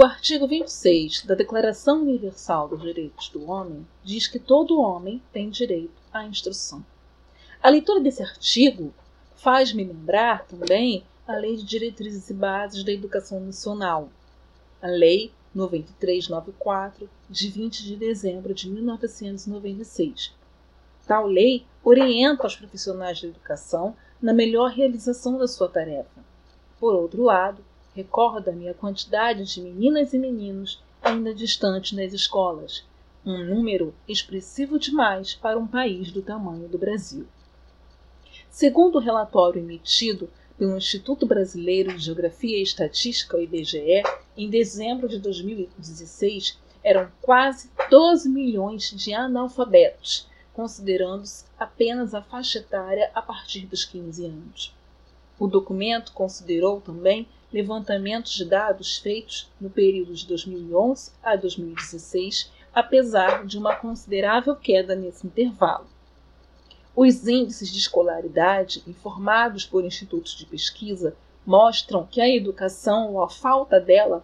O artigo 26 da Declaração Universal dos Direitos do Homem diz que todo homem tem direito à instrução. A leitura desse artigo faz-me lembrar também a Lei de Diretrizes e Bases da Educação Nacional, a Lei 9394, de 20 de dezembro de 1996. Tal lei orienta os profissionais da educação na melhor realização da sua tarefa. Por outro lado, recorda-me a quantidade de meninas e meninos ainda distantes das escolas, um número expressivo demais para um país do tamanho do Brasil. Segundo o relatório emitido pelo Instituto Brasileiro de Geografia e Estatística, o IBGE, em dezembro de 2016, eram quase 12 milhões de analfabetos, considerando-se apenas a faixa etária a partir dos 15 anos. O documento considerou também levantamentos de dados feitos no período de 2011 a 2016, apesar de uma considerável queda nesse intervalo. Os índices de escolaridade, informados por institutos de pesquisa, mostram que a educação ou a falta dela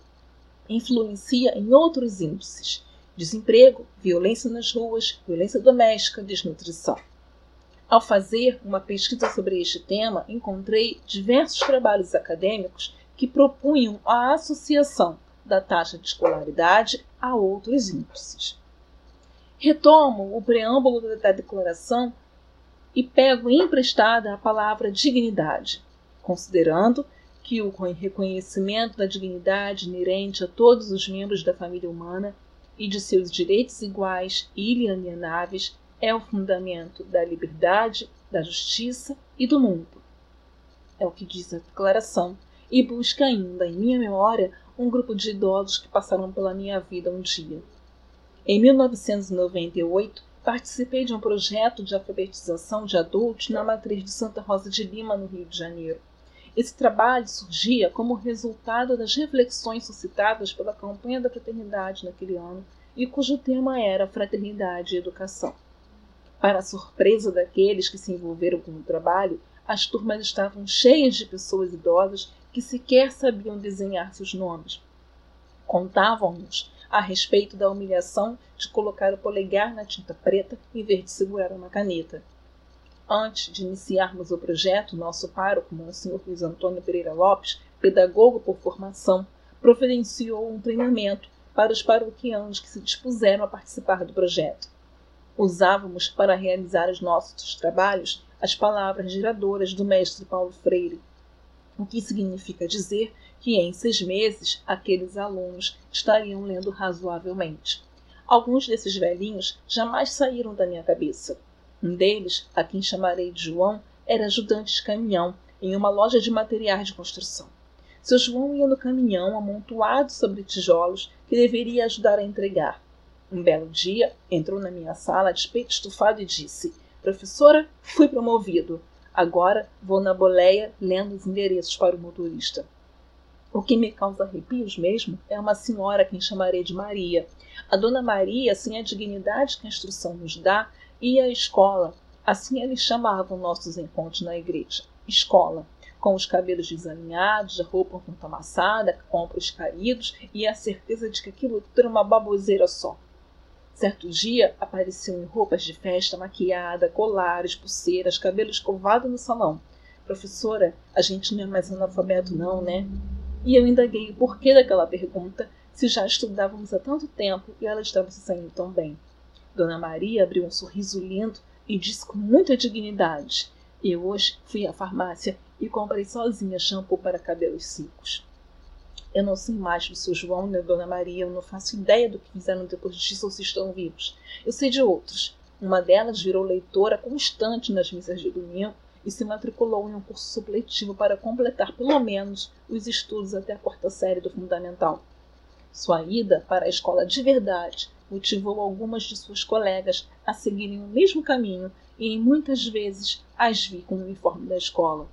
influencia em outros índices: desemprego, violência nas ruas, violência doméstica, desnutrição. Ao fazer uma pesquisa sobre este tema, encontrei diversos trabalhos acadêmicos que propunham a associação da taxa de escolaridade a outros índices. Retomo o preâmbulo da declaração e pego emprestada a palavra dignidade, considerando que o reconhecimento da dignidade inerente a todos os membros da família humana e de seus direitos iguais e inalienáveis é o fundamento da liberdade, da justiça e do mundo. É o que diz a declaração e busca ainda em minha memória um grupo de idosos que passaram pela minha vida um dia. Em 1998, participei de um projeto de alfabetização de adultos na matriz de Santa Rosa de Lima, no Rio de Janeiro. Esse trabalho surgia como resultado das reflexões suscitadas pela campanha da fraternidade naquele ano e cujo tema era Fraternidade e Educação. Para surpresa daqueles que se envolveram com o trabalho, as turmas estavam cheias de pessoas idosas que sequer sabiam desenhar seus nomes. Contavam-nos a respeito da humilhação de colocar o polegar na tinta preta em vez de segurar uma caneta. Antes de iniciarmos o projeto, nosso pároco, Monsenhor Luiz Antônio Pereira Lopes, pedagogo por formação, providenciou um treinamento para os paroquianos que se dispuseram a participar do projeto. Usávamos para realizar os nossos trabalhos as palavras geradoras do mestre Paulo Freire, o que significa dizer que em seis meses aqueles alunos estariam lendo razoavelmente. Alguns desses velhinhos jamais saíram da minha cabeça. Um deles, a quem chamarei de João, era ajudante de caminhão em uma loja de materiais de construção. Seu João ia no caminhão amontoado sobre tijolos que deveria ajudar a entregar. Um belo dia, entrou na minha sala de peito estufado e disse: Professora, fui promovido. Agora vou na boleia lendo os endereços para o motorista. O que me causa arrepios mesmo é uma senhora quem chamarei de Maria. A dona Maria, sem a dignidade que a instrução nos dá, ia à escola. Assim eles chamavam nossos encontros na igreja. Escola. Com os cabelos desalinhados, a roupa tanto amassada, compros caídos e a certeza de que aquilo era uma baboseira só. Certo dia, apareceu em roupas de festa, maquiada, colares, pulseiras, cabelo escovado no salão. Professora, a gente não é mais analfabeto não, né? E eu indaguei o porquê daquela pergunta, se já estudávamos há tanto tempo e ela estava se saindo tão bem. Dona Maria abriu um sorriso lindo e disse com muita dignidade: Eu hoje fui à farmácia e comprei sozinha shampoo para cabelos secos. Eu não sei mais do seu João nem da Dona Maria, eu não faço ideia do que fizeram depois disso ou se estão vivos. Eu sei de outros. Uma delas virou leitora constante nas missas de domingo e se matriculou em um curso supletivo para completar pelo menos os estudos até a quarta série do fundamental. Sua ida para a escola de verdade motivou algumas de suas colegas a seguirem o mesmo caminho e muitas vezes as vi com o uniforme da escola.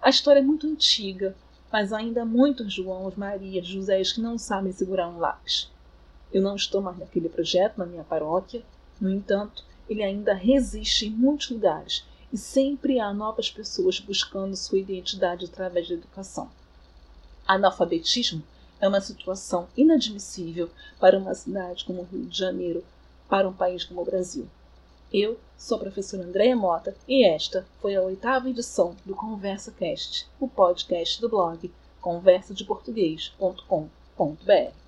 A história é muito antiga, mas ainda há muitos Joãos, Marias, Josés que não sabem segurar um lápis. Eu não estou mais naquele projeto na minha paróquia, no entanto, ele ainda resiste em muitos lugares e sempre há novas pessoas buscando sua identidade através da educação. Analfabetismo É uma situação inadmissível para uma cidade como o Rio de Janeiro, para um país como o Brasil. Eu sou a professora Andréia Mota e esta foi a oitava edição do Conversa Cast, o podcast do blog conversadeportuguês.com.br.